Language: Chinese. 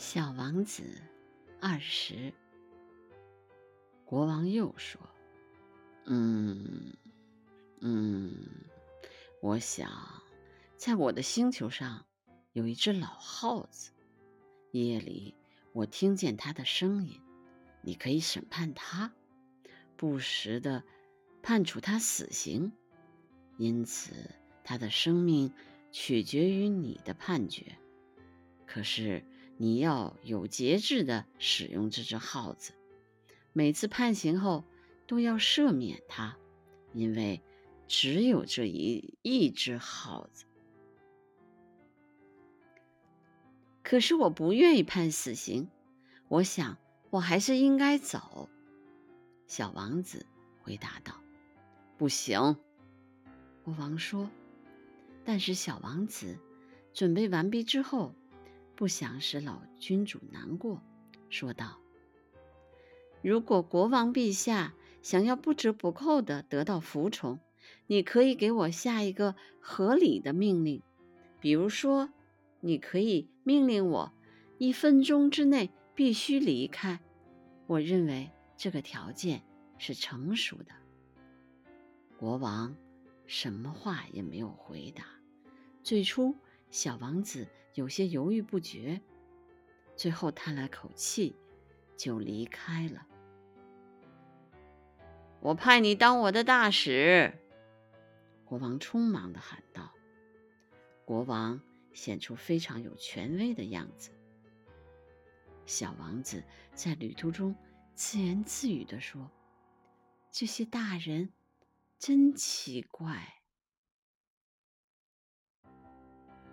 小王子二十。国王又说：“嗯，嗯，我想，在我的星球上有一只老耗子。夜里我听见它的声音。你可以审判它，不时的判处它死刑。因此，它的生命取决于你的判决。可是。”你要有节制的使用这只耗子，每次判刑后都要赦免它，因为只有这一一只耗子。可是我不愿意判死刑，我想我还是应该走。小王子回答道：“不行。”国王说。但是小王子准备完毕之后。不想使老君主难过，说道：“如果国王陛下想要不折不扣的得到服从，你可以给我下一个合理的命令。比如说，你可以命令我一分钟之内必须离开。我认为这个条件是成熟的。”国王什么话也没有回答。最初。小王子有些犹豫不决，最后叹了口气，就离开了。我派你当我的大使，国王匆忙的喊道。国王显出非常有权威的样子。小王子在旅途中自言自语的说：“这些大人真奇怪。”